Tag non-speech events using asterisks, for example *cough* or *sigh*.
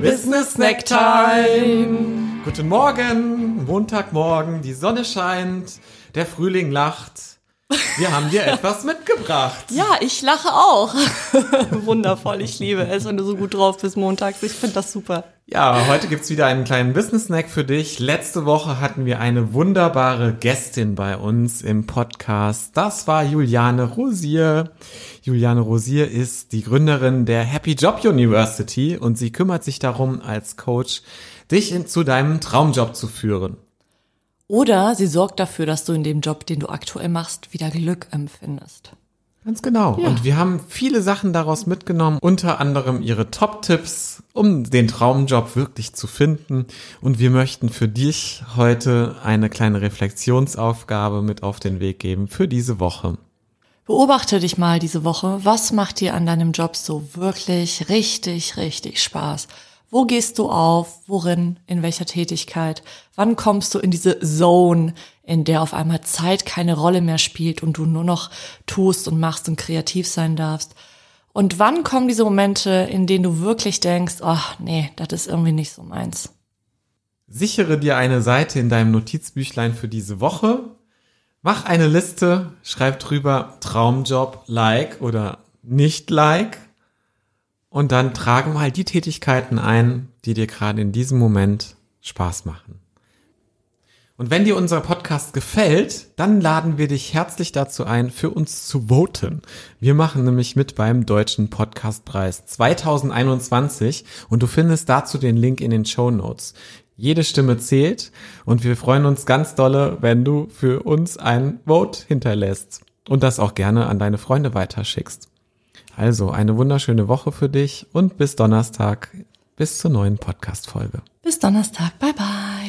Business Snack Time. Guten Morgen, Montagmorgen, die Sonne scheint, der Frühling lacht. Wir haben dir etwas mitgebracht. Ja, ich lache auch. *laughs* Wundervoll, ich liebe es, wenn du so gut drauf bist montags. Ich finde das super. Ja, heute gibt's wieder einen kleinen Business-Snack für dich. Letzte Woche hatten wir eine wunderbare Gästin bei uns im Podcast. Das war Juliane Rosier. Juliane Rosier ist die Gründerin der Happy Job University und sie kümmert sich darum, als Coach dich in, zu deinem Traumjob zu führen. Oder sie sorgt dafür, dass du in dem Job, den du aktuell machst, wieder Glück empfindest. Ganz genau. Ja. Und wir haben viele Sachen daraus mitgenommen, unter anderem ihre Top-Tipps, um den Traumjob wirklich zu finden. Und wir möchten für dich heute eine kleine Reflexionsaufgabe mit auf den Weg geben für diese Woche. Beobachte dich mal diese Woche. Was macht dir an deinem Job so wirklich richtig, richtig Spaß? Wo gehst du auf? Worin? In welcher Tätigkeit? Wann kommst du in diese Zone, in der auf einmal Zeit keine Rolle mehr spielt und du nur noch tust und machst und kreativ sein darfst? Und wann kommen diese Momente, in denen du wirklich denkst, ach nee, das ist irgendwie nicht so meins? Sichere dir eine Seite in deinem Notizbüchlein für diese Woche. Mach eine Liste, schreib drüber Traumjob, like oder nicht like. Und dann trage mal die Tätigkeiten ein, die dir gerade in diesem Moment Spaß machen. Und wenn dir unser Podcast gefällt, dann laden wir dich herzlich dazu ein, für uns zu voten. Wir machen nämlich mit beim Deutschen Podcastpreis 2021 und du findest dazu den Link in den Show Notes. Jede Stimme zählt und wir freuen uns ganz dolle, wenn du für uns ein Vote hinterlässt und das auch gerne an deine Freunde weiterschickst. Also eine wunderschöne Woche für dich und bis Donnerstag, bis zur neuen Podcast-Folge. Bis Donnerstag. Bye bye.